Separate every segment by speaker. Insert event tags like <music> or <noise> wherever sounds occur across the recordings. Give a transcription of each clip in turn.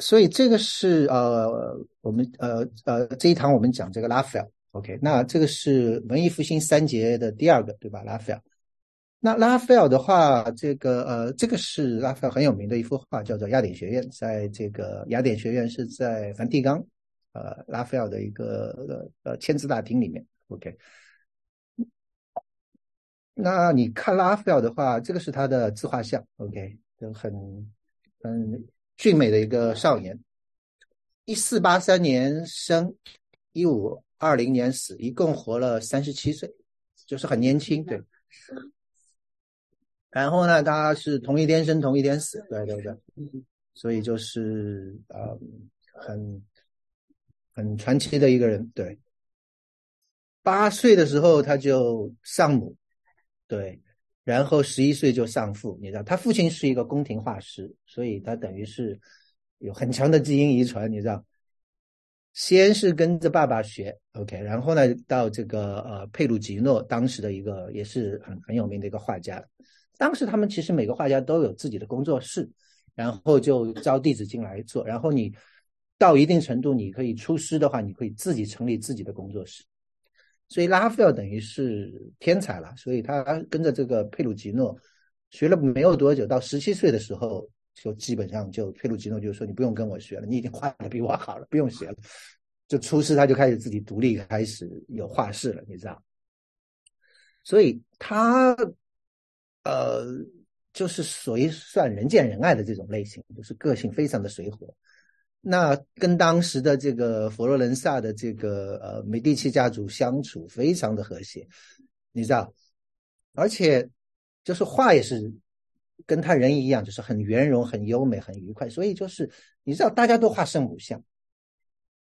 Speaker 1: 所以这个是呃，我们呃呃这一堂我们讲这个拉斐尔，OK，那这个是文艺复兴三杰的第二个，对吧？拉斐尔。那拉斐尔的话，这个呃，这个是拉斐尔很有名的一幅画，叫做《雅典学院》。在这个雅典学院是在梵蒂冈，呃，拉斐尔的一个呃呃签字大厅里面。OK，那你看拉斐尔的话，这个是他的自画像，OK，就很很俊美的一个少年。一四八三年生，一五二零年死，一共活了三十七岁，就是很年轻，对。然后呢，他是同一天生，同一天死，对对对，所以就是呃，很很传奇的一个人，对。八岁的时候他就丧母，对，然后十一岁就丧父，你知道，他父亲是一个宫廷画师，所以他等于是有很强的基因遗传，你知道。先是跟着爸爸学，OK，然后呢，到这个呃佩鲁吉诺，当时的一个也是很很有名的一个画家。当时他们其实每个画家都有自己的工作室，然后就招弟子进来做。然后你到一定程度，你可以出师的话，你可以自己成立自己的工作室。所以拉斐尔等于是天才了，所以他跟着这个佩鲁吉诺学了没有多久，到十七岁的时候，就基本上就佩鲁吉诺就说：“你不用跟我学了，你已经画的比我好了，不用学了。”就出师，他就开始自己独立，开始有画室了，你知道？所以他。呃，就是属于算人见人爱的这种类型，就是个性非常的随和。那跟当时的这个佛罗伦萨的这个呃美第奇家族相处非常的和谐，你知道？而且就是画也是跟他人一样，就是很圆融、很优美、很愉快。所以就是你知道，大家都画圣母像。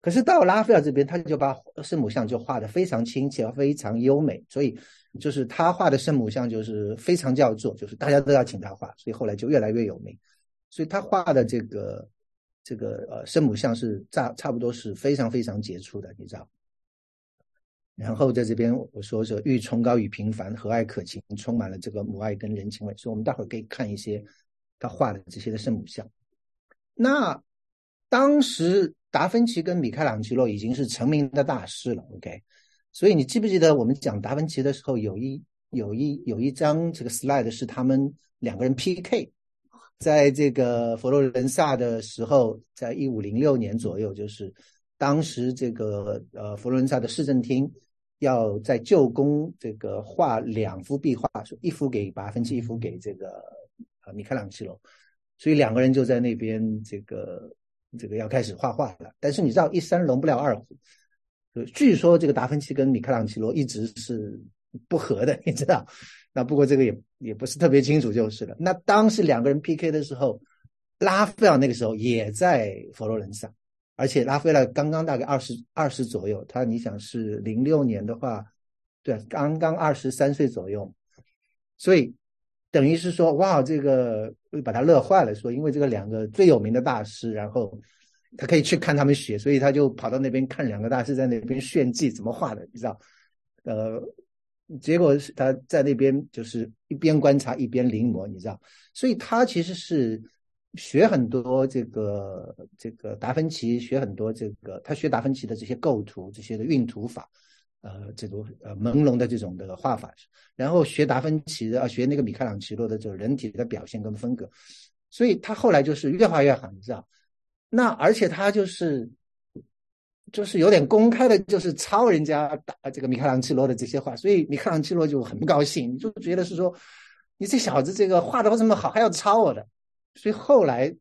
Speaker 1: 可是到拉斐尔这边，他就把圣母像就画的非常亲切，非常优美，所以就是他画的圣母像就是非常叫座，就是大家都要请他画，所以后来就越来越有名。所以他画的这个这个呃圣母像是差差不多是非常非常杰出的，你知道。然后在这边我说说欲崇高与平凡，和蔼可亲，充满了这个母爱跟人情味。所以我们待会儿可以看一些他画的这些的圣母像。那当时。达芬奇跟米开朗基罗已经是成名的大师了，OK，所以你记不记得我们讲达芬奇的时候，有一有一有一张这个 slide 是他们两个人 PK，在这个佛罗伦萨的时候，在一五零六年左右，就是当时这个呃佛罗伦萨的市政厅要在旧宫这个画两幅壁画，一幅给达芬奇，一幅给这个呃米开朗基罗，所以两个人就在那边这个。这个要开始画画了，但是你知道一山容不了二虎，据说这个达芬奇跟米开朗基罗一直是不和的，<laughs> 你知道？那不过这个也也不是特别清楚就是了。那当时两个人 PK 的时候，拉斐尔那个时候也在佛罗伦萨，而且拉斐尔刚刚大概二十二十左右，他你想是零六年的话，对，刚刚二十三岁左右，所以。等于是说，哇，这个把他乐坏了。说，因为这个两个最有名的大师，然后他可以去看他们学，所以他就跑到那边看两个大师在那边炫技怎么画的，你知道？呃，结果是他在那边就是一边观察一边临摹，你知道？所以他其实是学很多这个这个达芬奇，学很多这个他学达芬奇的这些构图、这些的运图法。呃，这种呃朦胧的这种的画法，然后学达芬奇的啊，学那个米开朗基罗的这种人体的表现跟风格，所以他后来就是越画越好，你知道？那而且他就是就是有点公开的，就是抄人家打这个米开朗基罗的这些画，所以米开朗基罗就很不高兴，就觉得是说你这小子这个画的不这么好，还要抄我的。所以后来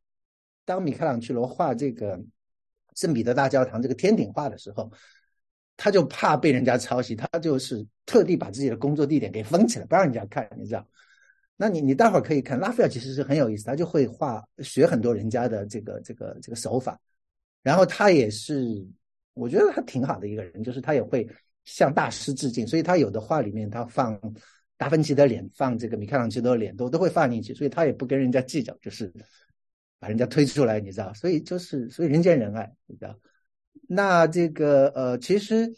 Speaker 1: 当米开朗基罗画这个圣彼得大教堂这个天顶画的时候。他就怕被人家抄袭，他就是特地把自己的工作地点给封起来，不让人家看，你知道？那你你待会儿可以看，拉斐尔其实是很有意思，他就会画学很多人家的这个这个这个手法，然后他也是，我觉得他挺好的一个人，就是他也会向大师致敬，所以他有的画里面他放达芬奇的脸，放这个米开朗基罗的脸都都会放进去，所以他也不跟人家计较，就是把人家推出来，你知道？所以就是所以人见人爱，你知道？那这个呃，其实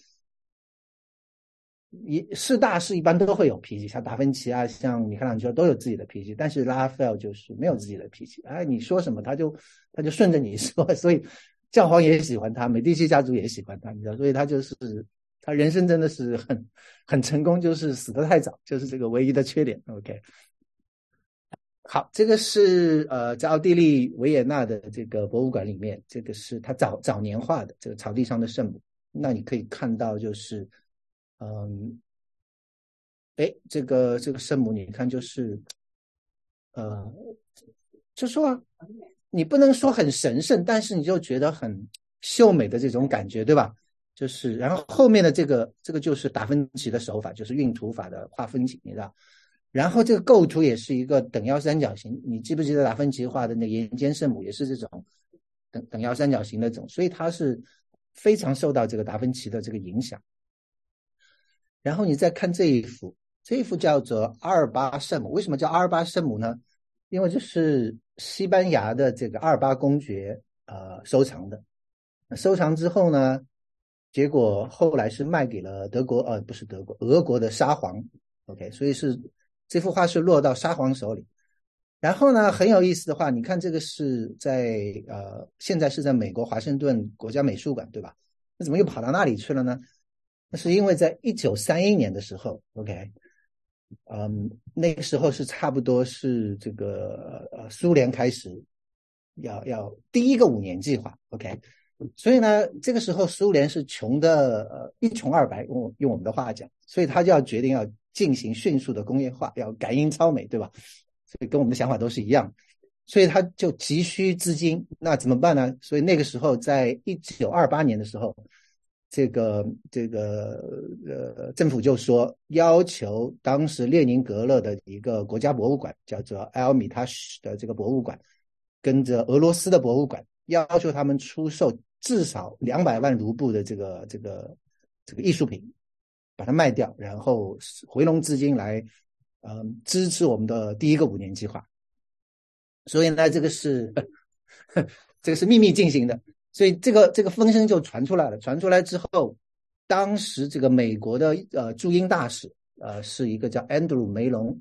Speaker 1: 一是大师一般都会有脾气，像达芬奇啊，像米开朗基罗都有自己的脾气，但是拉斐尔就是没有自己的脾气。哎，你说什么他就他就顺着你说，<laughs> 所以教皇也喜欢他，美第奇家族也喜欢他，你知道，所以他就是他人生真的是很很成功，就是死得太早，就是这个唯一的缺点。OK，好，这个是呃在奥地利维也纳的这个博物馆里面，这个是他早早年画的这个草地上的圣母，那你可以看到就是。嗯，哎，这个这个圣母，你看就是，呃，就说啊你不能说很神圣，但是你就觉得很秀美的这种感觉，对吧？就是，然后后面的这个这个就是达芬奇的手法，就是晕涂法的画风景，你知道？然后这个构图也是一个等腰三角形，你记不记得达芬奇画的那个岩间圣母也是这种等等腰三角形的这种，所以它是非常受到这个达芬奇的这个影响。然后你再看这一幅，这一幅叫做阿尔巴圣母。为什么叫阿尔巴圣母呢？因为这是西班牙的这个阿尔巴公爵呃收藏的。收藏之后呢，结果后来是卖给了德国，呃，不是德国，俄国的沙皇。OK，所以是这幅画是落到沙皇手里。然后呢，很有意思的话，你看这个是在呃，现在是在美国华盛顿国家美术馆，对吧？那怎么又跑到那里去了呢？那是因为在一九三一年的时候，OK，嗯，那个时候是差不多是这个呃苏联开始要要第一个五年计划，OK，所以呢，这个时候苏联是穷的呃一穷二白，用用我们的话讲，所以他就要决定要进行迅速的工业化，要赶英超美，对吧？所以跟我们的想法都是一样，所以他就急需资金，那怎么办呢？所以那个时候，在一九二八年的时候。这个这个呃，政府就说要求当时列宁格勒的一个国家博物馆，叫做埃尔米塔什的这个博物馆，跟着俄罗斯的博物馆，要求他们出售至少两百万卢布的这个这个这个艺术品，把它卖掉，然后回笼资金来，嗯，支持我们的第一个五年计划。所以呢，这个是 <laughs> 这个是秘密进行的。所以这个这个风声就传出来了，传出来之后，当时这个美国的呃驻英大使呃是一个叫 Andrew 梅隆，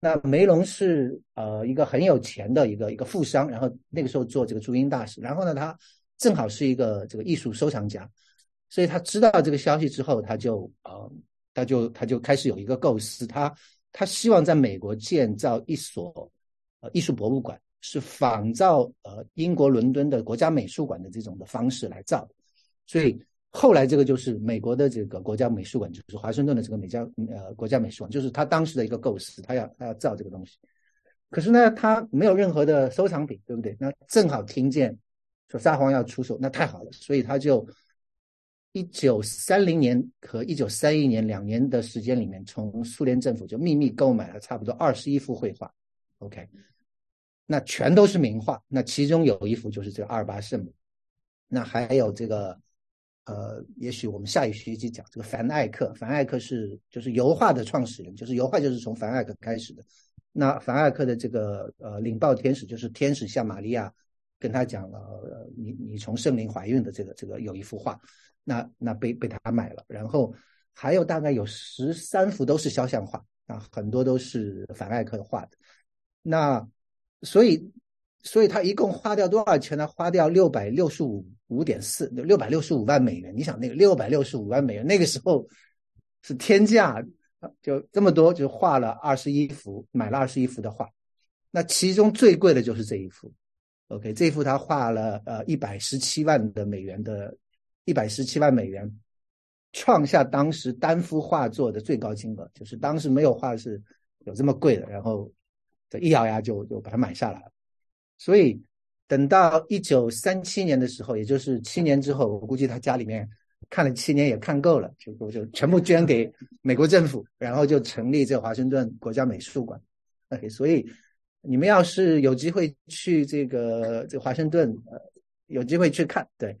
Speaker 1: 那梅隆是呃一个很有钱的一个一个富商，然后那个时候做这个驻英大使，然后呢他正好是一个这个艺术收藏家，所以他知道这个消息之后，他就呃他就他就开始有一个构思，他他希望在美国建造一所呃艺术博物馆。是仿照呃英国伦敦的国家美术馆的这种的方式来造，所以后来这个就是美国的这个国家美术馆，就是华盛顿的这个美家呃国家美术馆，就是他当时的一个构思，他要他要造这个东西。可是呢，他没有任何的收藏品，对不对？那正好听见说沙皇要出手，那太好了，所以他就一九三零年和一九三一年两年的时间里面，从苏联政府就秘密购买了差不多二十一幅绘画。OK。那全都是名画，那其中有一幅就是这个阿尔巴圣母，那还有这个，呃，也许我们下一学期讲这个凡艾克，凡艾克是就是油画的创始人，就是油画就是从凡艾克开始的。那凡艾克的这个呃领报天使就是天使向玛利亚跟他讲了，你你从圣灵怀孕的这个这个有一幅画，那那被被他买了，然后还有大概有十三幅都是肖像画啊，很多都是凡艾克画的，那。所以，所以他一共花掉多少钱呢？花掉六百六十五五点四六百六十五万美元。你想，那个六百六十五万美元，那个时候是天价，就这么多，就画了二十一幅，买了二十一幅的画。那其中最贵的就是这一幅。OK，这一幅他画了呃一百十七万的美元的，一百十七万美元，创下当时单幅画作的最高金额，就是当时没有画是有这么贵的。然后。一咬牙就就把它买下来了，所以等到一九三七年的时候，也就是七年之后，我估计他家里面看了七年也看够了，就就全部捐给美国政府，然后就成立这华盛顿国家美术馆。OK，所以你们要是有机会去这个这华盛顿，呃，有机会去看，对，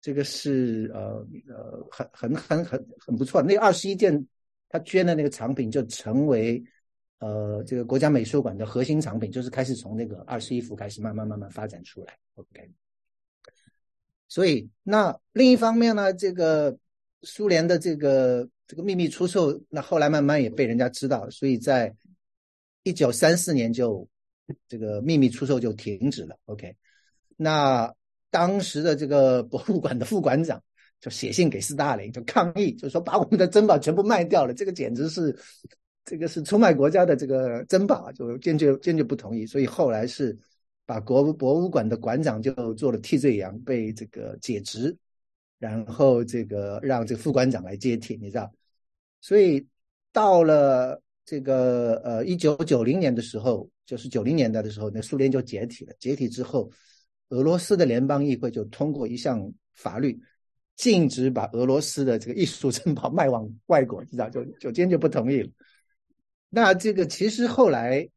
Speaker 1: 这个是呃呃很很很很很不错。那二十一件他捐的那个藏品就成为。呃，这个国家美术馆的核心藏品就是开始从那个二十一幅开始慢慢慢慢发展出来。OK，所以那另一方面呢，这个苏联的这个这个秘密出售，那后来慢慢也被人家知道，所以在一九三四年就这个秘密出售就停止了。OK，那当时的这个博物馆的副馆长就写信给斯大林，就抗议，就说把我们的珍宝全部卖掉了，这个简直是这个是出卖国家的这个珍宝，就坚决坚决不同意。所以后来是把国博物馆的馆长就做了替罪羊，被这个解职。然后这个让这个副馆长来接替，你知道，所以到了这个呃一九九零年的时候，就是九零年代的时候，那苏联就解体了。解体之后，俄罗斯的联邦议会就通过一项法律，禁止把俄罗斯的这个艺术珍宝 <laughs> 卖往外国，知道就就坚决不同意了。那这个其实后来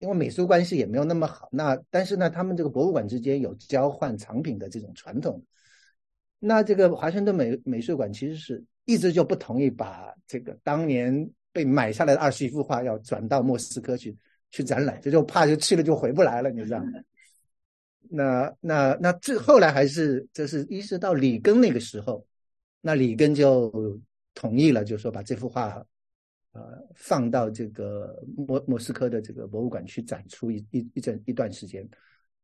Speaker 1: 因为美苏关系也没有那么好，那但是呢，他们这个博物馆之间有交换藏品的这种传统。那这个华盛顿美美术馆其实是一直就不同意把这个当年被买下来的二十一幅画要转到莫斯科去去展览，这就怕就去了就回不来了，你知道吗？那那那最后来还是这是一直到里根那个时候，那里根就同意了，就说把这幅画呃放到这个莫莫斯科的这个博物馆去展出一一一阵一段时间。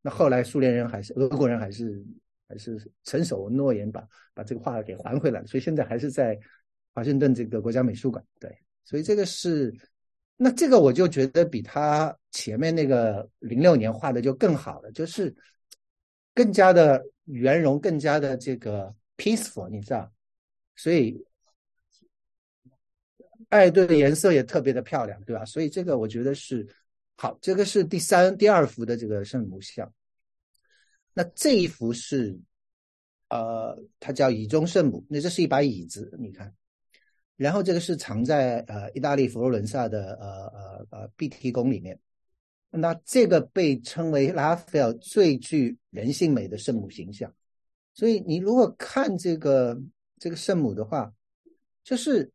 Speaker 1: 那后来苏联人还是俄国人还是。还是承守诺言，把把这个画给还回来所以现在还是在华盛顿这个国家美术馆。对，所以这个是，那这个我就觉得比他前面那个零六年画的就更好了，就是更加的圆融，更加的这个 peaceful，你知道？所以，哎，对，颜色也特别的漂亮，对吧？所以这个我觉得是好。这个是第三、第二幅的这个圣母像。那这一幅是，呃，它叫椅中圣母。那这是一把椅子，你看。然后这个是藏在呃意大利佛罗伦萨的呃呃呃碧提宫里面。那这个被称为拉斐尔最具人性美的圣母形象。所以你如果看这个这个圣母的话，就是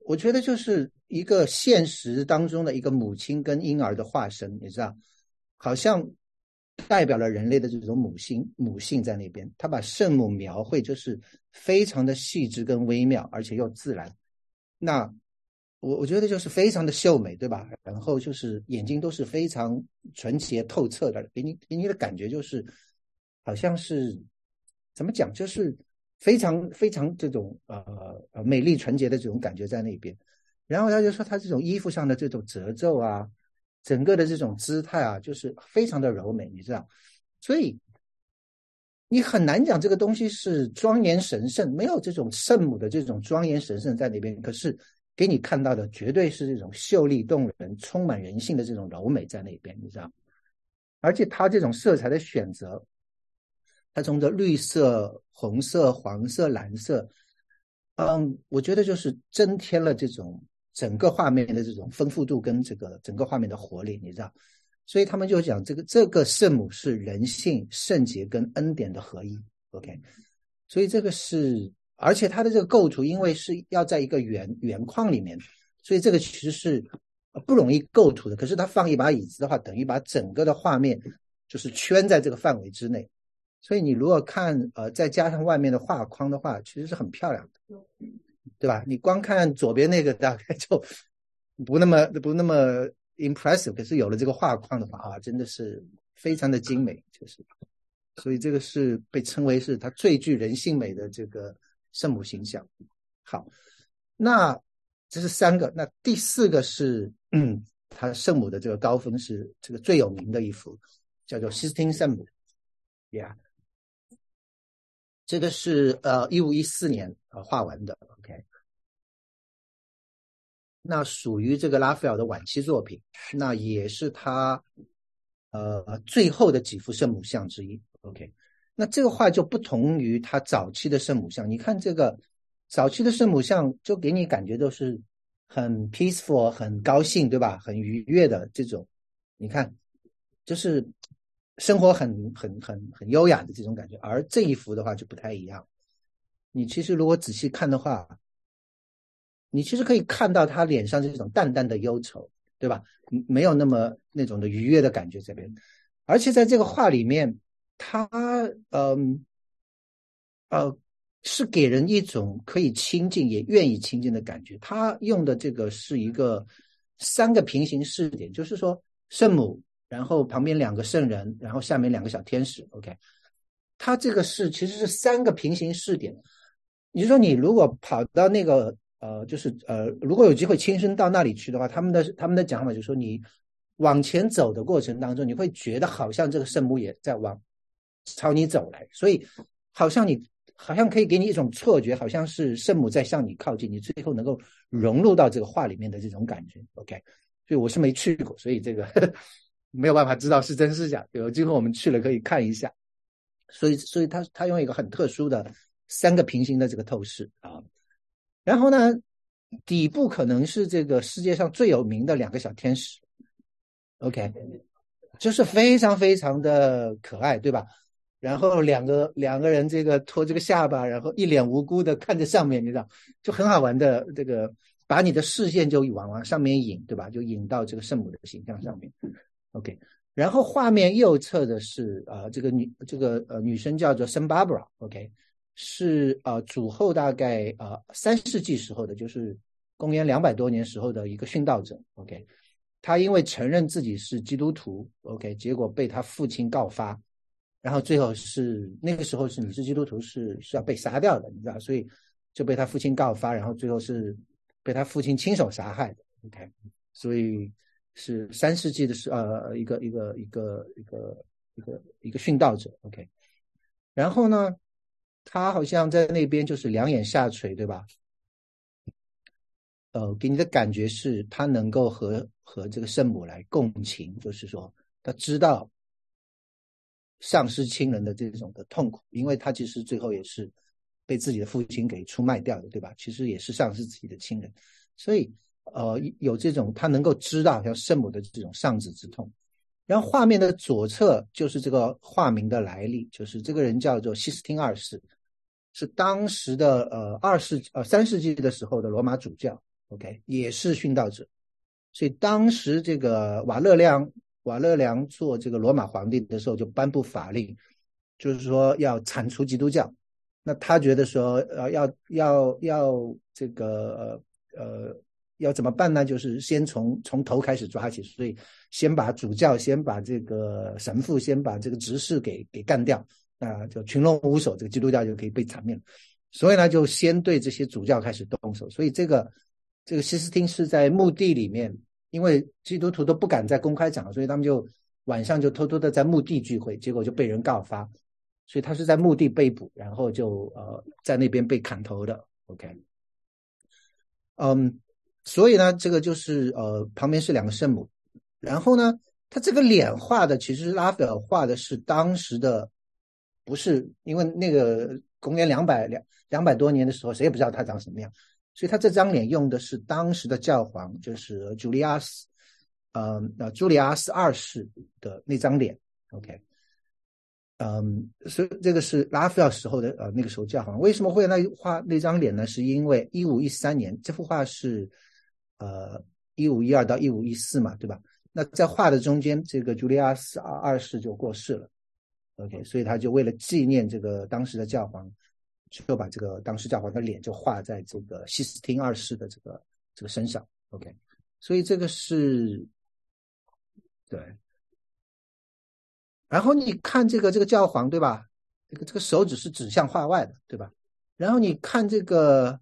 Speaker 1: 我觉得就是一个现实当中的一个母亲跟婴儿的化身，你知道，好像。代表了人类的这种母性，母性在那边，他把圣母描绘就是非常的细致跟微妙，而且又自然。那我我觉得就是非常的秀美，对吧？然后就是眼睛都是非常纯洁透彻的，给你给你的感觉就是好像是怎么讲，就是非常非常这种呃呃美丽纯洁的这种感觉在那边。然后他就说他这种衣服上的这种褶皱啊。整个的这种姿态啊，就是非常的柔美，你知道，所以你很难讲这个东西是庄严神圣，没有这种圣母的这种庄严神圣在那边。可是给你看到的绝对是这种秀丽动人、充满人性的这种柔美在那边，你知道。而且它这种色彩的选择，它从这绿色、红色、黄色、蓝色，嗯，我觉得就是增添了这种。整个画面的这种丰富度跟这个整个画面的活力，你知道，所以他们就讲这个这个圣母是人性、圣洁跟恩典的合一。OK，所以这个是，而且它的这个构图，因为是要在一个圆圆框里面，所以这个其实是不容易构图的。可是它放一把椅子的话，等于把整个的画面就是圈在这个范围之内。所以你如果看呃，再加上外面的画框的话，其实是很漂亮的。对吧？你光看左边那个大概就不那么不那么 impressive，可是有了这个画框的话啊，真的是非常的精美，就是。所以这个是被称为是它最具人性美的这个圣母形象。好，那这是三个，那第四个是嗯，它圣母的这个高峰是这个最有名的一幅，叫做西斯汀圣母，Yeah。这个是呃一五一四年呃画完的，OK，那属于这个拉斐尔的晚期作品，那也是他呃最后的几幅圣母像之一，OK，那这个画就不同于他早期的圣母像，你看这个早期的圣母像就给你感觉都是很 peaceful 很高兴对吧，很愉悦的这种，你看就是。生活很很很很优雅的这种感觉，而这一幅的话就不太一样。你其实如果仔细看的话，你其实可以看到他脸上这种淡淡的忧愁，对吧？没有那么那种的愉悦的感觉这边。而且在这个画里面，他嗯呃是给人一种可以亲近也愿意亲近的感觉。他用的这个是一个三个平行视点，就是说圣母，然后旁边两个圣人，然后下面两个小天使。OK，他这个是其实是三个平行视点。你说你如果跑到那个呃，就是呃，如果有机会亲身到那里去的话，他们的他们的讲法就是说，你往前走的过程当中，你会觉得好像这个圣母也在往朝你走来，所以好像你。好像可以给你一种错觉，好像是圣母在向你靠近，你最后能够融入到这个画里面的这种感觉。OK，所以我是没去过，所以这个没有办法知道是真是假。有机会我们去了可以看一下。所以，所以他他用一个很特殊的三个平行的这个透视啊，然后呢，底部可能是这个世界上最有名的两个小天使。OK，就是非常非常的可爱，对吧？然后两个两个人这个托这个下巴，然后一脸无辜的看着上面，你知道，就很好玩的这个，把你的视线就往往上面引，对吧？就引到这个圣母的形象上面。OK，然后画面右侧的是啊，这个女这个呃女生叫做圣巴 r a OK，是呃主后大概啊三世纪时候的，就是公元两百多年时候的一个殉道者。OK，他因为承认自己是基督徒，OK，结果被他父亲告发。然后最后是那个时候是你是基督徒是是要被杀掉的，你知道，所以就被他父亲告发，然后最后是被他父亲亲手杀害的。OK，所以是三世纪的是呃一个一个一个一个一个一个殉道者。OK，然后呢，他好像在那边就是两眼下垂，对吧？呃，给你的感觉是他能够和和这个圣母来共情，就是说他知道。丧失亲人的这种的痛苦，因为他其实最后也是被自己的父亲给出卖掉的，对吧？其实也是丧失自己的亲人，所以呃有这种他能够知道像圣母的这种丧子之痛。然后画面的左侧就是这个化名的来历，就是这个人叫做西斯汀二世，是当时的呃二世呃三世纪的时候的罗马主教，OK，也是殉道者。所以当时这个瓦勒良。瓦勒良做这个罗马皇帝的时候，就颁布法令，就是说要铲除基督教。那他觉得说，呃，要要要这个呃，要怎么办呢？就是先从从头开始抓起，所以先把主教，先把这个神父，先把这个执事给给干掉，啊，就群龙无首，这个基督教就可以被铲灭了。所以呢，就先对这些主教开始动手。所以这个这个西斯汀是在墓地里面。因为基督徒都不敢在公开讲，所以他们就晚上就偷偷的在墓地聚会，结果就被人告发，所以他是在墓地被捕，然后就呃在那边被砍头的。OK，嗯，所以呢，这个就是呃旁边是两个圣母，然后呢，他这个脸画的其实拉斐尔画的是当时的，不是因为那个公元两百两两百多年的时候，谁也不知道他长什么样。所以他这张脸用的是当时的教皇，就是朱利亚斯，呃，那，朱利亚斯二世的那张脸。OK，嗯，所以这个是拉斐尔时候的呃那个时候教皇。为什么会那画那张脸呢？是因为一五一三年这幅画是呃一五一二到一五一四嘛，对吧？那在画的中间，这个朱利亚斯二二世就过世了。OK，所以他就为了纪念这个当时的教皇。就把这个当时教皇的脸就画在这个西斯汀二世的这个这个身上，OK，所以这个是对。然后你看这个这个教皇对吧？这个这个手指是指向画外的对吧？然后你看这个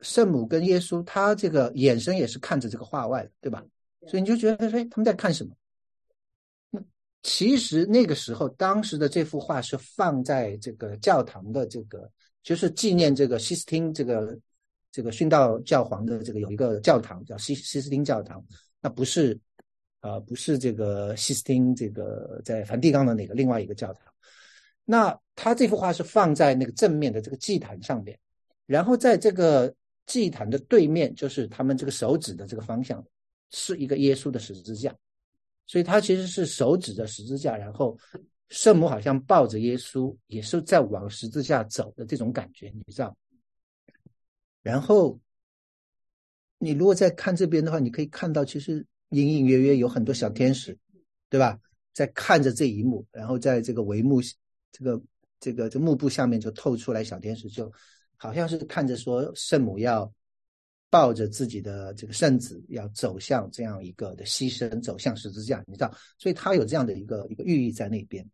Speaker 1: 圣母跟耶稣，他这个眼神也是看着这个画外的对吧？所以你就觉得哎，他们在看什么？那其实那个时候，当时的这幅画是放在这个教堂的这个，就是纪念这个西斯汀这个这个殉道教皇的这个有一个教堂叫西西斯汀教堂，那不是，呃，不是这个西斯汀这个在梵蒂冈的那个另外一个教堂。那他这幅画是放在那个正面的这个祭坛上面，然后在这个祭坛的对面，就是他们这个手指的这个方向，是一个耶稣的十字架。所以他其实是手指着十字架，然后圣母好像抱着耶稣，也是在往十字架走的这种感觉，你知道？然后你如果再看这边的话，你可以看到其实隐隐约约有很多小天使，对吧？在看着这一幕，然后在这个帷幕这个这个这幕布下面就透出来小天使，就好像是看着说圣母要抱着自己的这个圣子要走向这样一个的牺牲，走向十字架，你知道，所以它有这样的一个一个寓意在那边。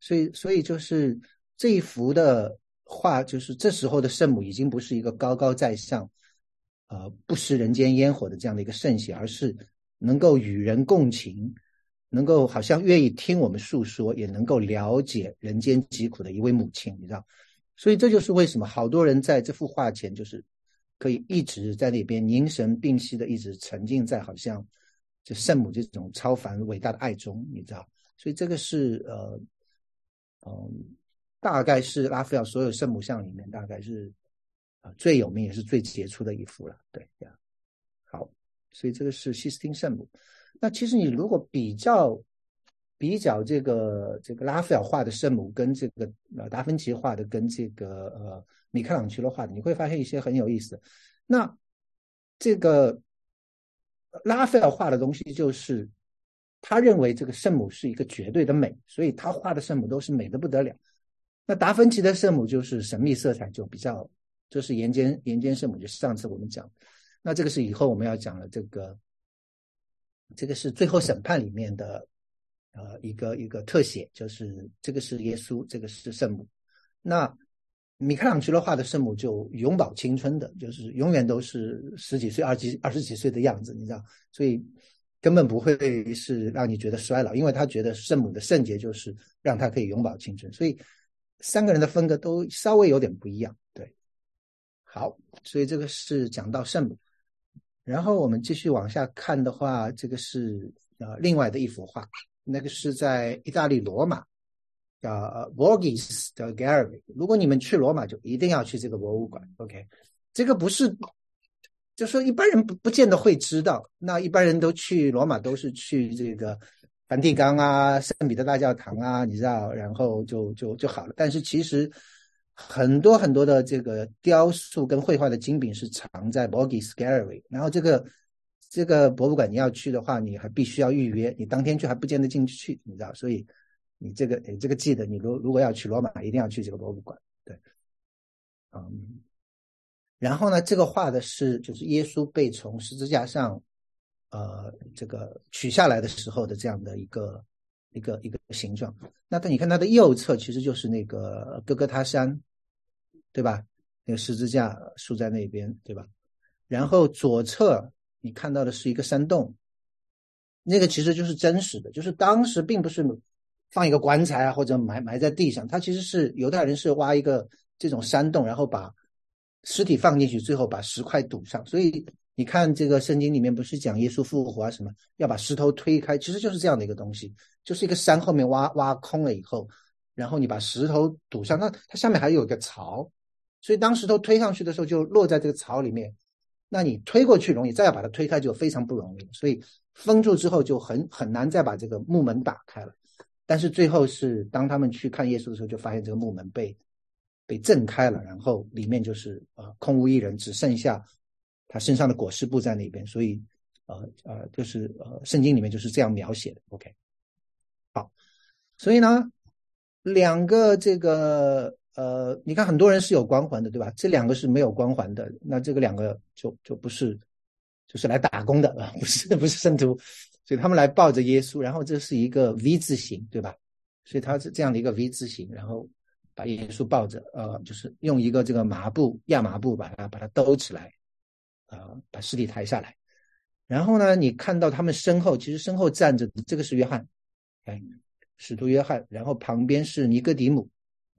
Speaker 1: 所以，所以就是这一幅的画，就是这时候的圣母已经不是一个高高在上，呃，不食人间烟火的这样的一个圣贤，而是能够与人共情。能够好像愿意听我们诉说，也能够了解人间疾苦的一位母亲，你知道，所以这就是为什么好多人在这幅画前，就是可以一直在那边凝神屏息的，一直沉浸在好像就圣母这种超凡伟大的爱中，你知道，所以这个是呃，嗯，大概是拉斐尔所有圣母像里面，大概是啊最有名也是最杰出的一幅了，对呀。好，所以这个是西斯汀圣母。那其实你如果比较比较这个这个拉斐尔画的圣母跟这个呃达芬奇画的跟这个呃米开朗基罗画的，你会发现一些很有意思。那这个拉斐尔画的东西就是他认为这个圣母是一个绝对的美，所以他画的圣母都是美的不得了。那达芬奇的圣母就是神秘色彩就比较，就是岩间岩间圣母，就是上次我们讲，那这个是以后我们要讲的这个。这个是最后审判里面的，呃，一个一个特写，就是这个是耶稣，这个是圣母。那米开朗基罗画的圣母就永葆青春的，就是永远都是十几岁、二几、二十几岁的样子，你知道，所以根本不会是让你觉得衰老，因为他觉得圣母的圣洁就是让他可以永葆青春。所以三个人的风格都稍微有点不一样，对。好，所以这个是讲到圣母。然后我们继续往下看的话，这个是呃另外的一幅画，那个是在意大利罗马，叫 Borghese 的 Gallery。如果你们去罗马，就一定要去这个博物馆。OK，这个不是，就说一般人不不见得会知道。那一般人都去罗马都是去这个梵蒂冈啊、圣彼得大教堂啊，你知道，然后就就就好了。但是其实。很多很多的这个雕塑跟绘画的精品是藏在 Borghese Gallery，然后这个这个博物馆你要去的话，你还必须要预约，你当天去还不见得进去，你知道？所以你这个你这个记得，你如如果要去罗马，一定要去这个博物馆。对，嗯，然后呢，这个画的是就是耶稣被从十字架上呃这个取下来的时候的这样的一个一个一个形状。那你看它的右侧其实就是那个哥哥他山。对吧？那个十字架竖在那边，对吧？然后左侧你看到的是一个山洞，那个其实就是真实的，就是当时并不是放一个棺材啊，或者埋埋在地上，它其实是犹太人是挖一个这种山洞，然后把尸体放进去，最后把石块堵上。所以你看这个圣经里面不是讲耶稣复活啊什么，要把石头推开，其实就是这样的一个东西，就是一个山后面挖挖空了以后，然后你把石头堵上，那它下面还有一个槽。所以当石头推上去的时候，就落在这个槽里面。那你推过去容易，再要把它推开就非常不容易。所以封住之后就很很难再把这个木门打开了。但是最后是当他们去看耶稣的时候，就发现这个木门被被震开了，然后里面就是呃空无一人，只剩下他身上的裹尸布在那边。所以呃呃就是呃圣经里面就是这样描写的。OK，好，所以呢两个这个。呃，你看很多人是有光环的，对吧？这两个是没有光环的，那这个两个就就不是，就是来打工的啊，<laughs> 不是不是圣徒，所以他们来抱着耶稣，然后这是一个 V 字形，对吧？所以他是这样的一个 V 字形，然后把耶稣抱着，呃，就是用一个这个麻布亚麻布把它把它兜起来，啊，把尸体抬下来，然后呢，你看到他们身后，其实身后站着的这个是约翰，哎，使徒约翰，然后旁边是尼哥底母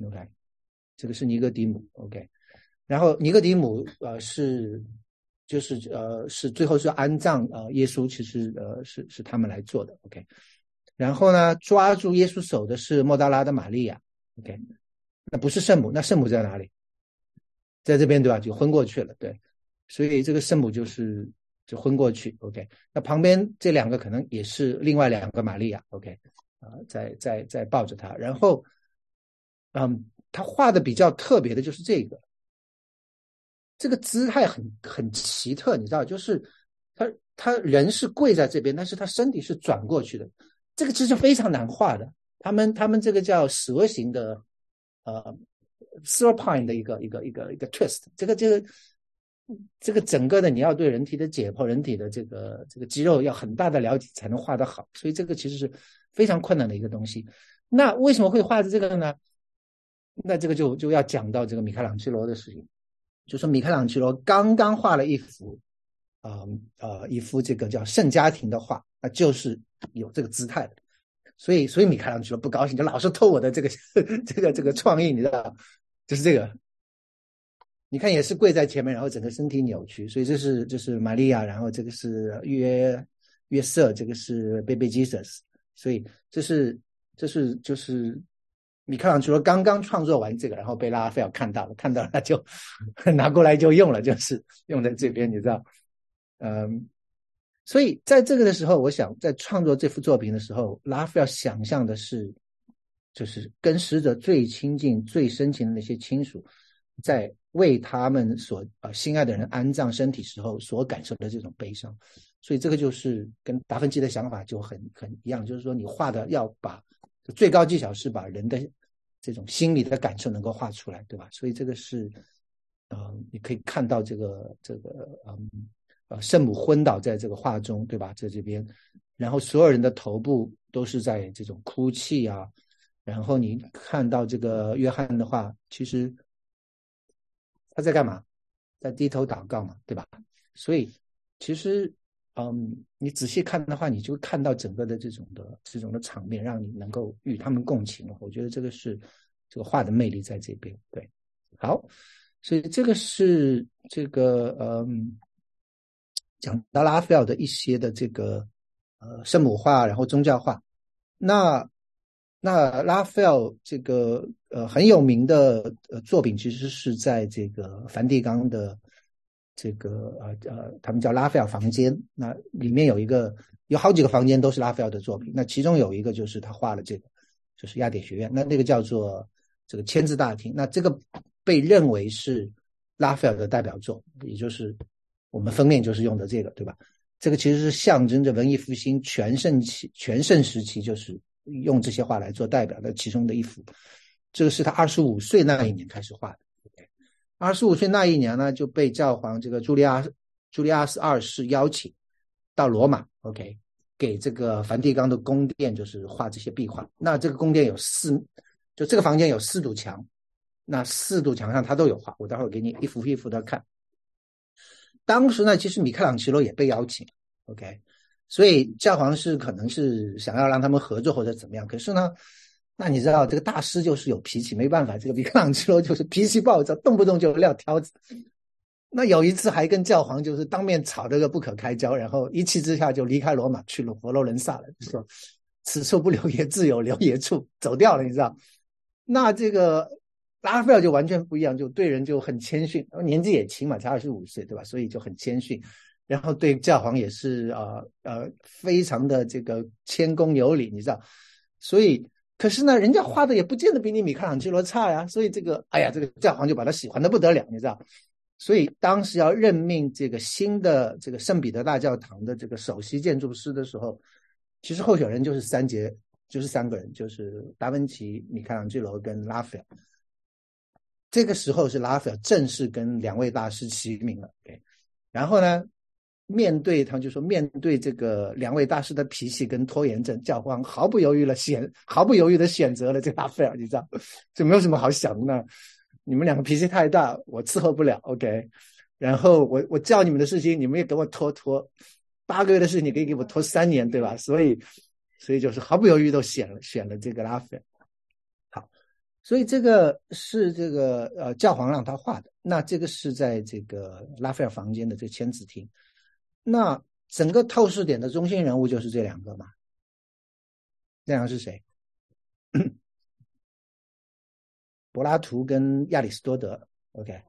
Speaker 1: ，OK。这个是尼哥底姆，OK，然后尼哥底姆呃是就是呃是最后是安葬呃耶稣，其实呃是是他们来做的，OK，然后呢抓住耶稣手的是莫大拉的玛利亚，OK，那不是圣母，那圣母在哪里？在这边对吧？就昏过去了，对，所以这个圣母就是就昏过去，OK，那旁边这两个可能也是另外两个玛利亚，OK，啊在在在抱着他，然后嗯。他画的比较特别的就是这个，这个姿态很很奇特，你知道，就是他他人是跪在这边，但是他身体是转过去的，这个其实非常难画的。他们他们这个叫蛇形的呃 s e r p i n e 的一个一个一个一个 twist。这个这个这个整个的你要对人体的解剖、人体的这个这个肌肉要很大的了解才能画得好，所以这个其实是非常困难的一个东西。那为什么会画的这个呢？那这个就就要讲到这个米开朗基罗的事情，就说米开朗基罗刚刚画了一幅，啊呃一幅这个叫圣家庭的画，那就是有这个姿态的，所以所以米开朗基罗不高兴，就老是偷我的这个 <laughs> 这个这个创意，你知道，就是这个，你看也是跪在前面，然后整个身体扭曲，所以这是这是玛利亚，然后这个是约约瑟，这个是 Baby Jesus，所以这是这是就是。米开朗基罗刚刚创作完这个，然后被拉斐尔看到了，看到了他就 <laughs> 拿过来就用了，就是用在这边，你知道，嗯，所以在这个的时候，我想在创作这幅作品的时候，拉斐尔想象的是，就是跟死者最亲近、最深情的那些亲属，在为他们所呃心爱的人安葬身体时候所感受的这种悲伤，所以这个就是跟达芬奇的想法就很很一样，就是说你画的要把。最高技巧是把人的这种心理的感受能够画出来，对吧？所以这个是，嗯，你可以看到这个这个，嗯，呃，圣母昏倒在这个画中，对吧？在这边，然后所有人的头部都是在这种哭泣啊，然后你看到这个约翰的话，其实他在干嘛？在低头祷告嘛，对吧？所以其实。嗯，你仔细看的话，你就看到整个的这种的这种的场面，让你能够与他们共情了。我觉得这个是这个画的魅力在这边。对，好，所以这个是这个嗯，讲到拉斐尔的一些的这个呃圣母画，然后宗教画。那那拉斐尔这个呃很有名的呃作品，其实是在这个梵蒂冈的。这个呃呃，他们叫拉斐尔房间，那里面有一个有好几个房间都是拉斐尔的作品，那其中有一个就是他画了这个，就是雅典学院，那那个叫做这个签字大厅，那这个被认为是拉斐尔的代表作，也就是我们封面就是用的这个，对吧？这个其实是象征着文艺复兴全盛期、全盛时期，就是用这些画来做代表的其中的一幅，这个是他二十五岁那一年开始画的。二十五岁那一年呢，就被教皇这个朱利亚朱利亚斯二世邀请到罗马，OK，给这个梵蒂冈的宫殿就是画这些壁画。那这个宫殿有四，就这个房间有四堵墙，那四堵墙上他都有画。我待会儿给你一幅一幅的看。当时呢，其实米开朗基罗也被邀请，OK，所以教皇是可能是想要让他们合作或者怎么样，可是呢。那你知道这个大师就是有脾气，没办法，这个米开朗基罗就是 <laughs> 脾气暴躁，动不动就撂挑子。那有一次还跟教皇就是当面吵得个不可开交，然后一气之下就离开罗马去了佛罗伦萨了，说此处不留爷自有留爷处，走掉了，你知道？那这个拉斐尔就完全不一样，就对人就很谦逊，年纪也轻嘛，才二十五岁，对吧？所以就很谦逊，然后对教皇也是啊呃非常的这个谦恭有礼，你知道？所以。可是呢，人家画的也不见得比你米开朗基罗差呀，所以这个，哎呀，这个教皇就把他喜欢的不得了，你知道？所以当时要任命这个新的这个圣彼得大教堂的这个首席建筑师的时候，其实候选人就是三杰，就是三个人，就是达芬奇、米开朗基罗跟拉斐尔。这个时候是拉斐尔正式跟两位大师齐名了，对。然后呢？面对他就说，面对这个两位大师的脾气跟拖延症，教皇毫不犹豫了选，毫不犹豫的选择了这拉斐尔，你知道，<laughs> 就没有什么好想的。你们两个脾气太大，我伺候不了，OK。然后我我叫你们的事情，你们也给我拖拖八个月的事情，你可以给我拖三年，对吧？所以，所以就是毫不犹豫都选了选了这个拉斐尔。好，所以这个是这个呃教皇让他画的，那这个是在这个拉斐尔房间的这个签字厅。那整个透视点的中心人物就是这两个嘛？这两个是谁？<coughs> 柏拉图跟亚里士多德。OK，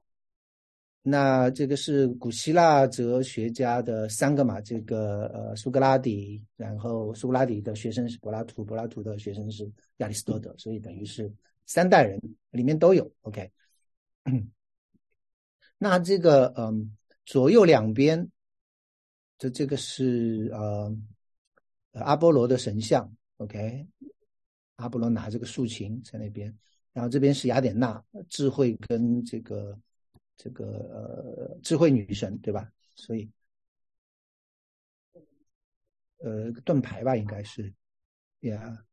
Speaker 1: 那这个是古希腊哲学家的三个嘛？这个呃，苏格拉底，然后苏格拉底的学生是柏拉图，柏拉图的学生是亚里士多德，所以等于是三代人里面都有。OK，<coughs> 那这个嗯，左右两边。这这个是呃阿波罗的神像，OK，阿波罗拿这个竖琴在那边，然后这边是雅典娜，智慧跟这个这个呃智慧女神，对吧？所以呃盾牌吧，应该是呀。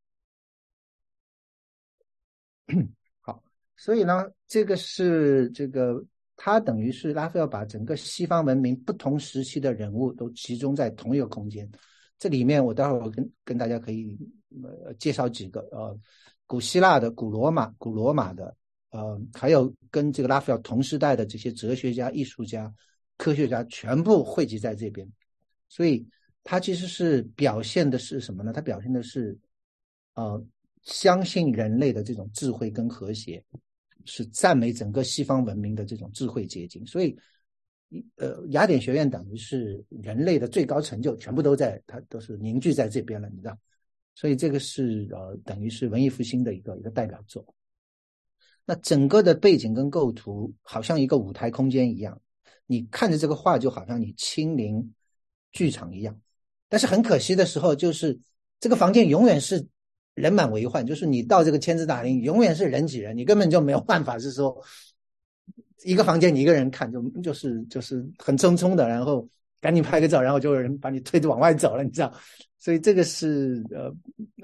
Speaker 1: <coughs> 好，所以呢，这个是这个，它等于是拉斐尔把整个西方文明不同时期的人物都集中在同一个空间。这里面我待会儿跟跟大家可以呃介绍几个呃。古希腊的、古罗马、古罗马的，呃，还有跟这个拉斐尔同时代的这些哲学家、艺术家、科学家，全部汇集在这边。所以，它其实是表现的是什么呢？它表现的是，呃，相信人类的这种智慧跟和谐，是赞美整个西方文明的这种智慧结晶。所以，呃，雅典学院等于是人类的最高成就，全部都在它都是凝聚在这边了，你知道。所以这个是呃，等于是文艺复兴的一个一个代表作。那整个的背景跟构图好像一个舞台空间一样，你看着这个画就好像你亲临剧场一样。但是很可惜的时候，就是这个房间永远是人满为患，就是你到这个千字大厅，永远是人挤人，你根本就没有办法是说一个房间你一个人看，就就是就是很匆匆的，然后赶紧拍个照，然后就有人把你推着往外走了，你知道。所以这个是呃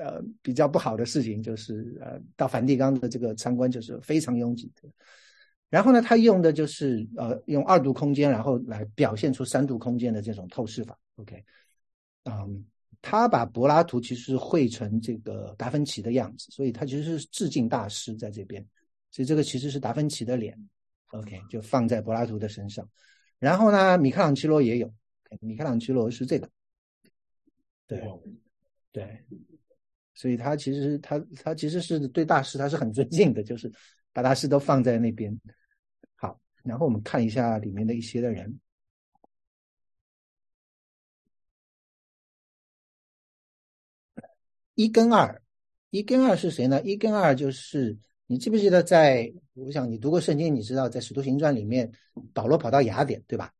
Speaker 1: 呃比较不好的事情，就是呃到梵蒂冈的这个参观就是非常拥挤的。然后呢，他用的就是呃用二度空间，然后来表现出三度空间的这种透视法。OK，嗯，他把柏拉图其实绘成这个达芬奇的样子，所以他其实是致敬大师在这边。所以这个其实是达芬奇的脸。OK，就放在柏拉图的身上。然后呢，米开朗基罗也有，米开朗基罗是这个。对，对，所以他其实他他其实是对大师他是很尊敬的，就是把大师都放在那边。好，然后我们看一下里面的一些的人，一跟二，一跟二是谁呢？一跟二就是你记不记得在？我想你读过圣经，你知道在使徒行传里面，保罗跑到雅典，对吧？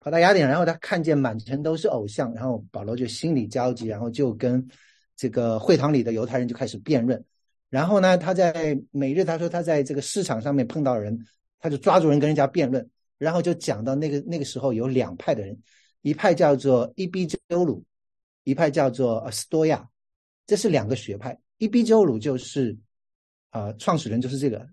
Speaker 1: 跑到雅典，然后他看见满城都是偶像，然后保罗就心里焦急，然后就跟这个会堂里的犹太人就开始辩论。然后呢，他在每日他说他在这个市场上面碰到人，他就抓住人跟人家辩论。然后就讲到那个那个时候有两派的人，一派叫做伊比鸠鲁，一派叫做斯多亚，这是两个学派。伊比鸠鲁就是啊创始人就是这个，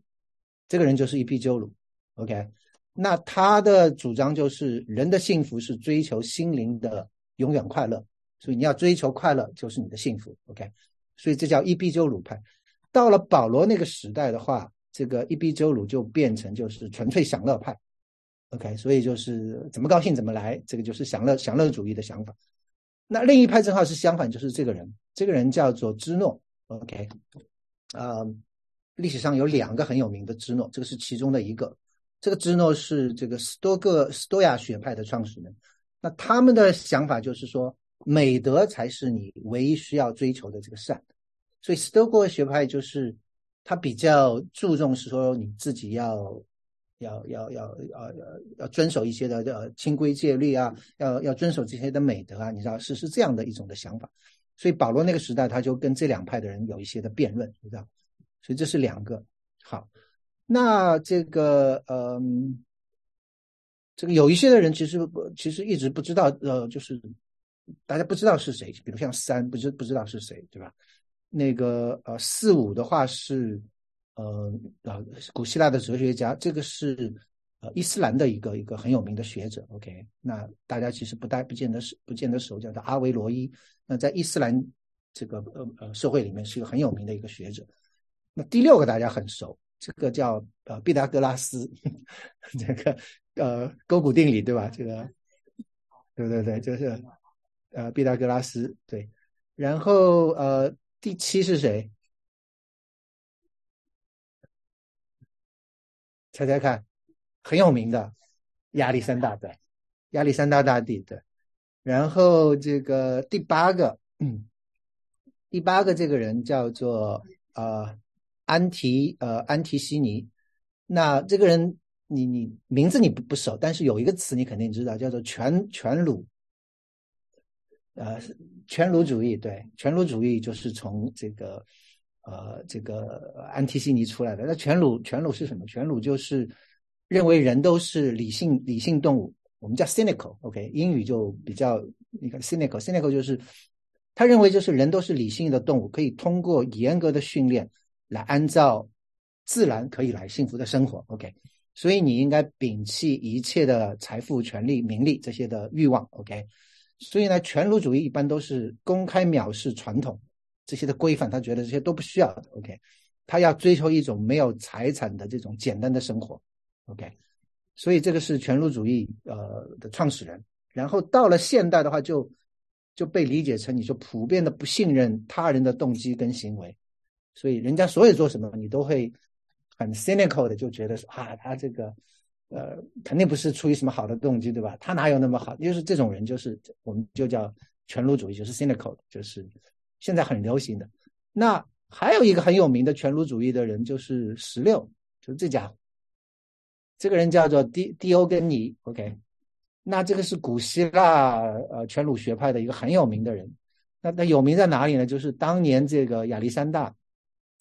Speaker 1: 这个人就是伊比鸠鲁。OK。那他的主张就是，人的幸福是追求心灵的永远快乐，所以你要追求快乐就是你的幸福。OK，所以这叫伊壁鸠鲁派。到了保罗那个时代的话，这个伊壁鸠鲁就变成就是纯粹享乐派。OK，所以就是怎么高兴怎么来，这个就是享乐享乐主义的想法。那另一派正好是相反，就是这个人，这个人叫做芝诺。OK，啊，历史上有两个很有名的芝诺，这个是其中的一个。这个芝诺是这个斯多个斯多亚学派的创始人，那他们的想法就是说，美德才是你唯一需要追求的这个善，所以斯多个学派就是他比较注重是说你自己要要要要要要要遵守一些的呃清规戒律啊，要要遵守这些的美德啊，你知道是是这样的一种的想法，所以保罗那个时代他就跟这两派的人有一些的辩论，你知道，所以这是两个好。那这个，嗯，这个有一些的人其实其实一直不知道，呃，就是大家不知道是谁，比如像三，不知不知道是谁，对吧？那个呃，四五的话是，呃呃，古希腊的哲学家，这个是呃伊斯兰的一个一个很有名的学者。OK，那大家其实不大不见得是不见得熟，叫做阿维罗伊。那在伊斯兰这个呃呃社会里面是一个很有名的一个学者。那第六个大家很熟。这个叫呃毕达哥拉斯，<laughs> 这个呃勾股定理对吧？这个对对对，就是呃毕达哥拉斯对。然后呃第七是谁？猜猜看，很有名的亚历山大的，亚历山大大帝对。然后这个第八个，嗯，<clears throat> 第八个这个人叫做呃。安提呃安提西尼，那这个人你你名字你不不熟，但是有一个词你肯定知道，叫做全全鲁，呃全鲁主义对全鲁主义就是从这个呃这个安提西尼出来的。那全鲁全鲁是什么？全鲁就是认为人都是理性理性动物，我们叫 cynical，OK，英语就比较你看 cynical，cynical 就是他认为就是人都是理性的动物，可以通过严格的训练来按照自然可以来幸福的生活，OK。所以你应该摒弃一切的财富、权利、名利这些的欲望，OK。所以呢，全儒主义一般都是公开藐视传统这些的规范，他觉得这些都不需要的，OK。他要追求一种没有财产的这种简单的生活，OK。所以这个是全儒主义呃的创始人。然后到了现代的话，就就被理解成你说普遍的不信任他人的动机跟行为，所以人家所有做什么，你都会。很 cynical 的就觉得说啊，他这个呃肯定不是出于什么好的动机，对吧？他哪有那么好？就是这种人，就是我们就叫全儒主义，就是 cynical，就是现在很流行的。那还有一个很有名的全儒主义的人，就是十六，就是这家伙。这个人叫做迪迪欧根尼，OK。那这个是古希腊呃全儒学派的一个很有名的人。那他有名在哪里呢？就是当年这个亚历山大，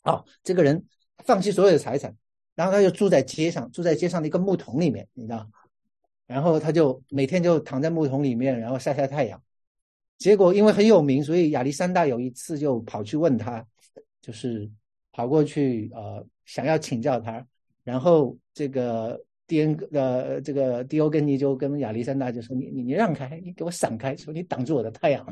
Speaker 1: 哦，这个人。放弃所有的财产，然后他就住在街上，住在街上的一个木桶里面，你知道？然后他就每天就躺在木桶里面，然后晒晒太阳。结果因为很有名，所以亚历山大有一次就跑去问他，就是跑过去呃想要请教他。然后这个迪恩呃这个迪欧根尼就跟亚历山大就说：“你你你让开，你给我闪开，说你挡住我的太阳。”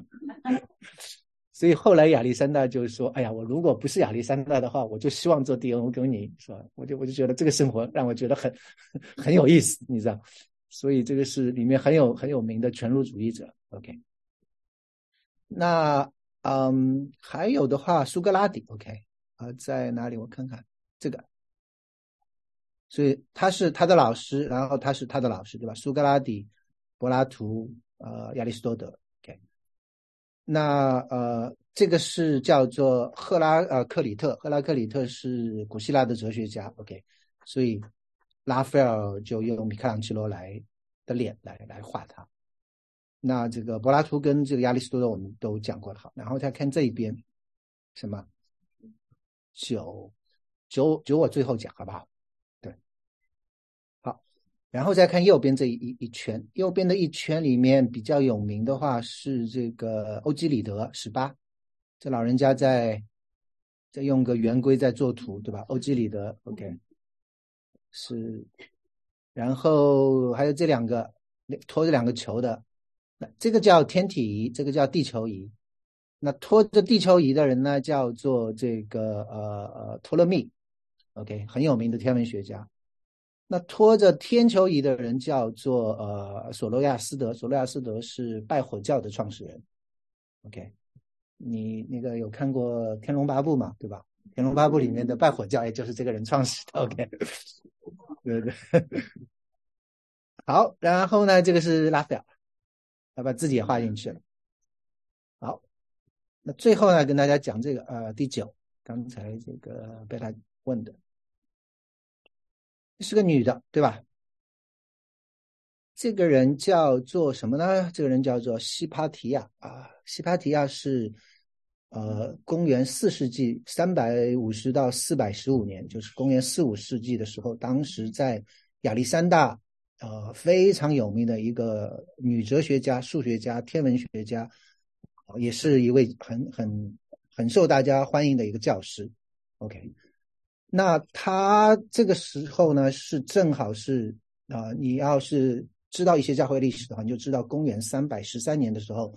Speaker 1: 所以后来亚历山大就说：“哎呀，我如果不是亚历山大的话，我就希望做迪欧根尼，是吧？我就我就觉得这个生活让我觉得很 <laughs> 很有意思，你知道？所以这个是里面很有很有名的全儒主义者。OK，那嗯，还有的话，苏格拉底，OK 啊，在哪里？我看看这个。所以他是他的老师，然后他是他的老师，对吧？苏格拉底、柏拉图、呃，亚里士多德，OK。”那呃，这个是叫做赫拉呃克里特，赫拉克里特是古希腊的哲学家，OK，所以拉斐尔就用米开朗基罗来的脸来来画他。那这个柏拉图跟这个亚里士多德我们都讲过了，好，然后再看这一边，什么九九九，我最后讲好不好？对，好然后再看右边这一一圈，右边的一圈里面比较有名的话是这个欧几里得十八，这老人家在在用个圆规在作图，对吧？欧几里得，OK，是，然后还有这两个拖着两个球的，那这个叫天体仪，这个叫地球仪。那拖着地球仪的人呢，叫做这个呃呃托勒密，OK，很有名的天文学家。那拖着天球仪的人叫做呃索罗亚斯德，索罗亚斯德是拜火教的创始人。OK，你那个有看过《天龙八部》嘛？对吧？《天龙八部》里面的拜火教也就是这个人创始的。OK，对 <laughs> 对。<laughs> 好，然后呢，这个是拉斐尔，他把自己也画进去了。好，那最后呢，跟大家讲这个呃第九，刚才这个被他问的。是个女的，对吧？这个人叫做什么呢？这个人叫做西帕提亚啊。西帕提亚是呃，公元四世纪三百五十到四百十五年，就是公元四五世纪的时候，当时在亚历山大呃非常有名的一个女哲学家、数学家、天文学家，也是一位很很很受大家欢迎的一个教师。OK。那他这个时候呢，是正好是啊，你要是知道一些教会历史的话，你就知道公元三百十三年的时候，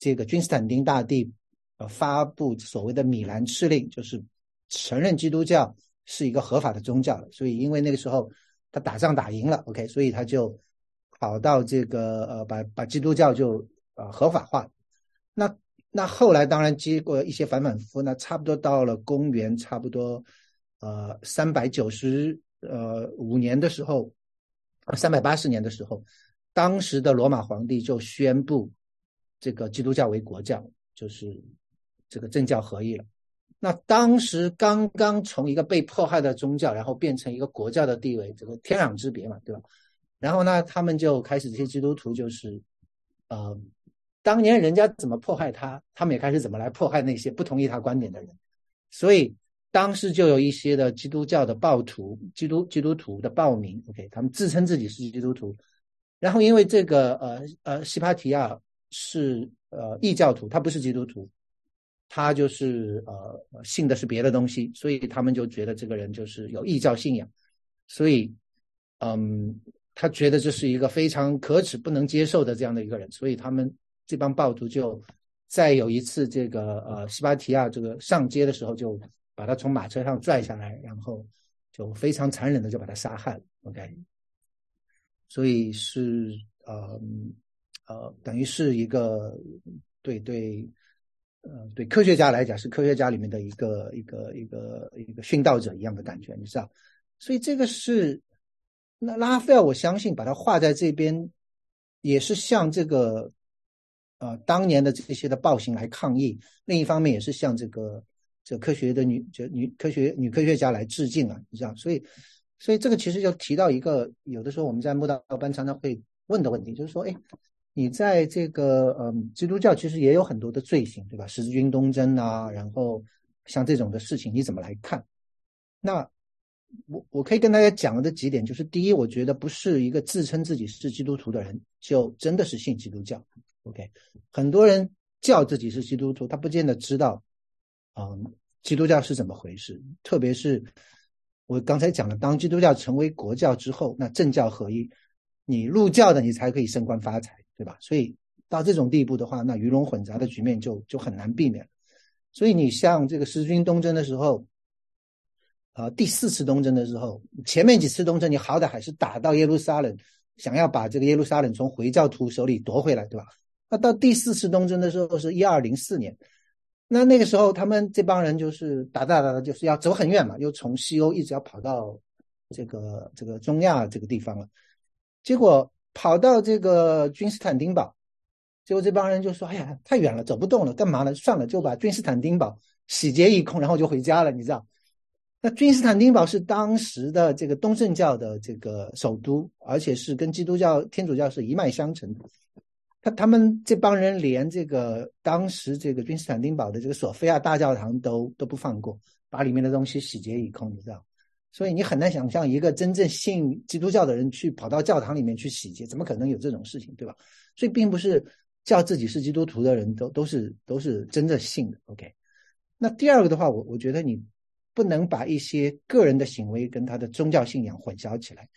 Speaker 1: 这个君士坦丁大帝呃发布所谓的米兰敕令，就是承认基督教是一个合法的宗教了。所以因为那个时候他打仗打赢了，OK，所以他就跑到这个呃把把基督教就呃合法化。那那后来当然经过一些反反复，那差不多到了公元差不多。呃，三百九十呃五年的时候，三百八十年的时候，当时的罗马皇帝就宣布这个基督教为国教，就是这个政教合一了。那当时刚刚从一个被迫害的宗教，然后变成一个国教的地位，这个天壤之别嘛，对吧？然后呢，他们就开始这些基督徒就是，呃，当年人家怎么迫害他，他们也开始怎么来迫害那些不同意他观点的人。所以当时就有一些的基督教的暴徒、基督基督徒的暴民，OK，他们自称自己是基督徒。然后因为这个呃呃西帕提亚是呃异教徒，他不是基督徒，他就是呃信的是别的东西，所以他们就觉得这个人就是有异教信仰，所以嗯，他觉得这是一个非常可耻、不能接受的这样的一个人，所以他们这帮暴徒就在有一次这个呃西巴提亚这个上街的时候，就把他从马车上拽下来，然后就非常残忍的就把他杀害了。OK。所以是呃呃，等于是一个对对呃对科学家来讲是科学家里面的一个一个一个一个殉道者一样的感觉，你知道？所以这个是那拉斐尔，我相信把它画在这边，也是向这个呃当年的这些的暴行来抗议。另一方面，也是向这个这科学的女就女科学女科学家来致敬啊，你知道？所以。所以这个其实就提到一个，有的时候我们在慕道班常常会问的问题，就是说，哎，你在这个嗯基督教其实也有很多的罪行，对吧？十字军东征啊，然后像这种的事情，你怎么来看？那我我可以跟大家讲的几点，就是第一，我觉得不是一个自称自己是基督徒的人就真的是信基督教。OK，很多人叫自己是基督徒，他不见得知道，嗯，基督教是怎么回事，特别是。我刚才讲了，当基督教成为国教之后，那政教合一，你入教的你才可以升官发财，对吧？所以到这种地步的话，那鱼龙混杂的局面就就很难避免。所以你像这个十字军东征的时候，呃，第四次东征的时候，前面几次东征你好歹还是打到耶路撒冷，想要把这个耶路撒冷从回教徒手里夺回来，对吧？那到第四次东征的时候是一二零四年。那那个时候，他们这帮人就是打打打的，就是要走很远嘛，又从西欧一直要跑到这个这个中亚这个地方了。结果跑到这个君士坦丁堡，结果这帮人就说：“哎呀，太远了，走不动了，干嘛呢？算了，就把君士坦丁堡洗劫一空，然后就回家了。”你知道？那君士坦丁堡是当时的这个东正教的这个首都，而且是跟基督教、天主教是一脉相承的。他他们这帮人连这个当时这个君士坦丁堡的这个索菲亚大教堂都都不放过，把里面的东西洗劫一空，你知道？所以你很难想象一个真正信基督教的人去跑到教堂里面去洗劫，怎么可能有这种事情，对吧？所以并不是叫自己是基督徒的人都都是都是真正信的。OK，那第二个的话，我我觉得你不能把一些个人的行为跟他的宗教信仰混淆起来。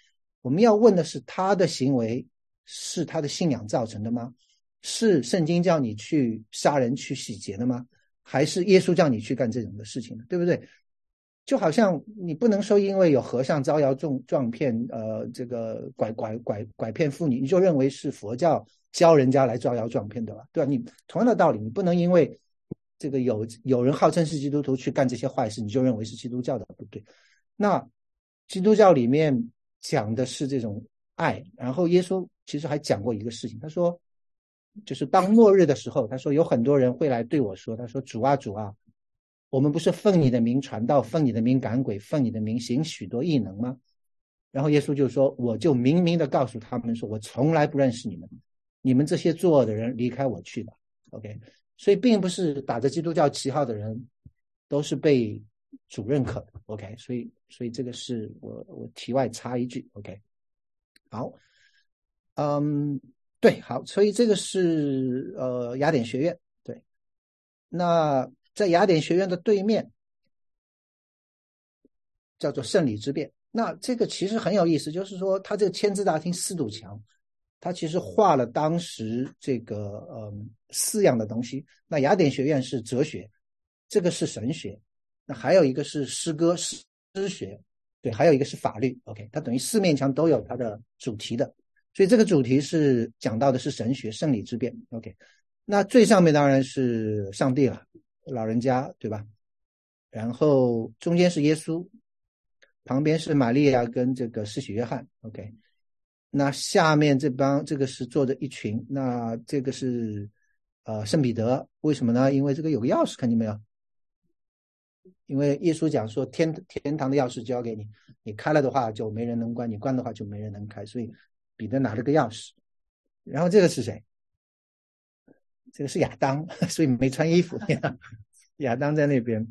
Speaker 1: 我们要问的是他的行为。是他的信仰造成的吗？是圣经叫你去杀人去洗劫的吗？还是耶稣叫你去干这种的事情的？对不对？就好像你不能说因为有和尚招摇撞撞骗，呃，这个拐拐拐拐骗妇女，你就认为是佛教教人家来招摇撞骗的吧？对吧？你同样的道理，你不能因为这个有有人号称是基督徒去干这些坏事，你就认为是基督教的不对。那基督教里面讲的是这种爱，然后耶稣。其实还讲过一个事情，他说，就是当末日的时候，他说有很多人会来对我说，他说主啊主啊，我们不是奉你的名传道，奉你的名赶鬼，奉你的名行许多异能吗？然后耶稣就说，我就明明的告诉他们说，我从来不认识你们，你们这些作恶的人离开我去吧。OK，所以并不是打着基督教旗号的人都是被主认可的。OK，所以所以这个是我我题外插一句。OK，好。嗯，对，好，所以这个是呃雅典学院，对。那在雅典学院的对面叫做圣礼之变。那这个其实很有意思，就是说它这个千字大厅四堵墙，它其实画了当时这个嗯四样的东西。那雅典学院是哲学，这个是神学，那还有一个是诗歌诗诗学，对，还有一个是法律。OK，它等于四面墙都有它的主题的。所以这个主题是讲到的是神学圣礼之变，OK，那最上面当然是上帝了，老人家对吧？然后中间是耶稣，旁边是玛利亚跟这个施洗约翰，OK，那下面这帮这个是坐着一群，那这个是呃圣彼得，为什么呢？因为这个有个钥匙，看见没有？因为耶稣讲说天天堂的钥匙交给你，你开了的话就没人能关，你关的话就没人能开，所以。彼得拿了个钥匙，然后这个是谁？这个是亚当，<laughs> 所以没穿衣服。亚当在那边。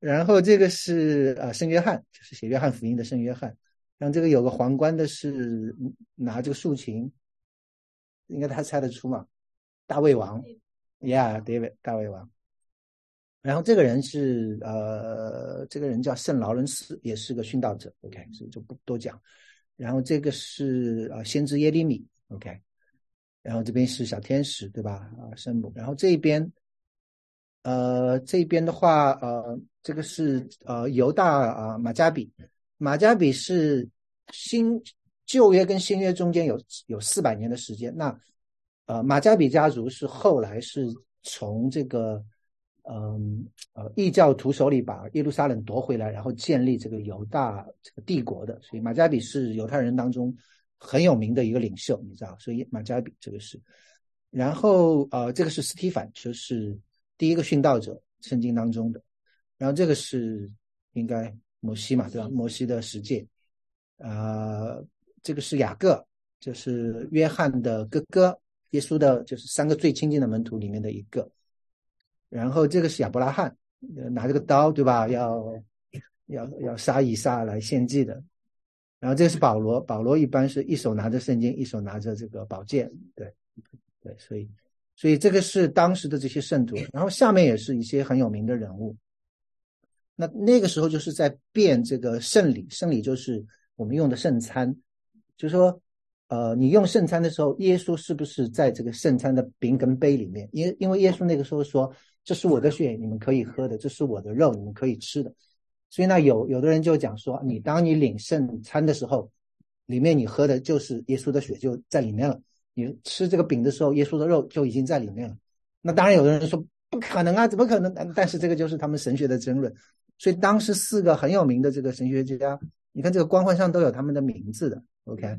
Speaker 1: 然后这个是呃圣约翰，就是写约翰福音的圣约翰。然后这个有个皇冠的是拿这个竖琴，应该他猜得出嘛？大卫王，Yeah，David，大卫王。然后这个人是呃，这个人叫圣劳伦斯，也是个殉道者。OK，所以就不多讲。然后这个是啊，先知耶利米。OK，然后这边是小天使，对吧？啊，圣母。然后这边，呃，这边的话，呃，这个是呃犹大啊马加比。马加比是新旧约跟新约中间有有四百年的时间。那呃马加比家族是后来是从这个。嗯呃，异教徒手里把耶路撒冷夺回来，然后建立这个犹大这个帝国的，所以马加比是犹太人当中很有名的一个领袖，你知道？所以马加比这个是，然后呃，这个是斯提凡，就是第一个殉道者，圣经当中的，然后这个是应该摩西嘛，对吧？摩西的十诫，呃，这个是雅各，就是约翰的哥哥，耶稣的就是三个最亲近的门徒里面的一个。然后这个是亚伯拉罕，拿这个刀，对吧？要要要杀以撒来献祭的。然后这个是保罗，保罗一般是一手拿着圣经，一手拿着这个宝剑，对对，所以所以这个是当时的这些圣徒。然后下面也是一些很有名的人物。那那个时候就是在变这个圣礼，圣礼就是我们用的圣餐，就是说。呃，你用圣餐的时候，耶稣是不是在这个圣餐的饼跟杯里面？因因为耶稣那个时候说：“这是我的血，你们可以喝的；这是我的肉，你们可以吃的。”所以呢，有有的人就讲说，你当你领圣餐的时候，里面你喝的就是耶稣的血就在里面了；你吃这个饼的时候，耶稣的肉就已经在里面了。那当然，有的人说不可能啊，怎么可能？但是这个就是他们神学的争论。所以当时四个很有名的这个神学家，你看这个光环上都有他们的名字的。OK。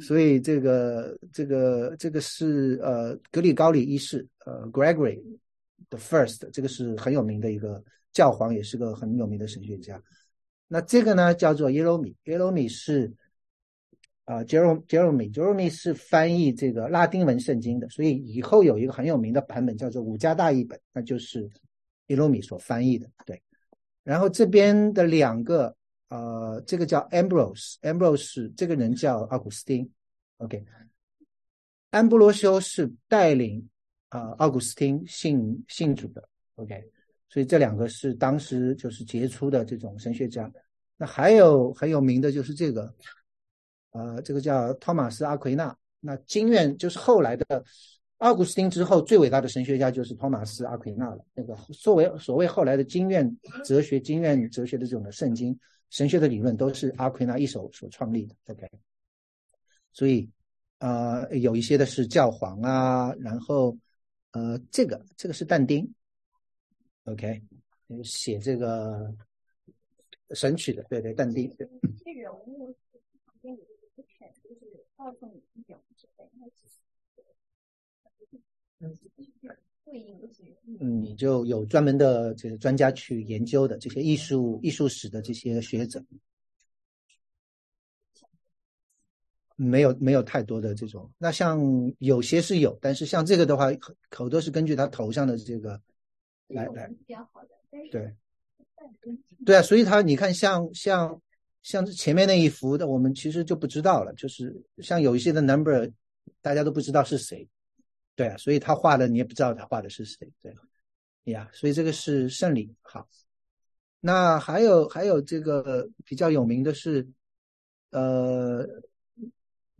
Speaker 1: 所以这个这个这个是呃格里高里一世呃 Gregory the First，这个是很有名的一个教皇，也是个很有名的神学家。那这个呢叫做耶罗米，耶罗米是啊 Jerome Jerome Jerome 是翻译这个拉丁文圣经的，所以以后有一个很有名的版本叫做五加大译本，那就是耶罗米所翻译的。对，然后这边的两个。呃，这个叫 Ambrose，Ambrose 这个人叫奥古斯丁，OK，安布罗修是带领啊奥古斯丁信信主的，OK，所以这两个是当时就是杰出的这种神学家。那还有很有名的就是这个，呃，这个叫托马斯阿奎那，那经院就是后来的。奥古斯丁之后最伟大的神学家就是托马斯阿奎那了。那个作为所谓后来的经院哲学、经院哲学的这种的圣经神学的理论，都是阿奎那一手所创立的。OK，所以啊，有一些的是教皇啊，然后呃，这个这个是但丁，OK，写这个神曲的，对对，但丁。这人物旁边有一个犬，就是告诉你嗯，你就有专门的这个专家去研究的这些艺术艺术史的这些学者，没有没有太多的这种。那像有些是有，但是像这个的话，口多是根据他头上的这个来来。对，对啊，所以他你看，像像像前面那一幅的，我们其实就不知道了。就是像有一些的 number，大家都不知道是谁。对啊，所以他画的你也不知道他画的是谁，对呀，所以这个是圣灵。好，那还有还有这个比较有名的是，呃，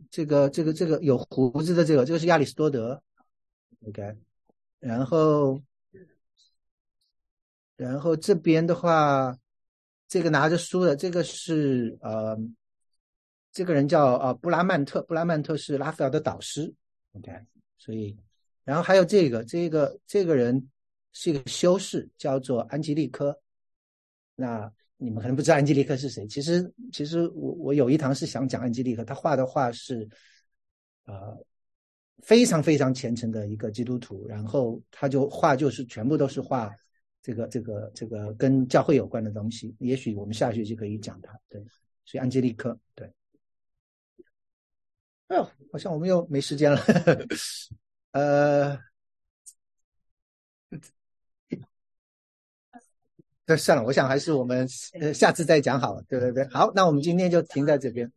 Speaker 1: 这个这个这个有胡子的这个，这个是亚里士多德，OK，然后然后这边的话，这个拿着书的这个是呃，这个人叫呃布拉曼特，布拉曼特是拉斐尔的导师，OK，所以。然后还有这个，这个这个人是一个修士，叫做安吉利科。那你们可能不知道安吉利科是谁。其实，其实我我有一堂是想讲安吉利科，他画的画是，呃，非常非常虔诚的一个基督徒。然后他就画就是全部都是画这个这个这个跟教会有关的东西。也许我们下学期可以讲它。对，所以安吉丽科，对。哎呦，好像我们又没时间了。<laughs> 呃，那，算了，我想还是我们呃下次再讲好了。对对对，好，那我们今天就停在这边。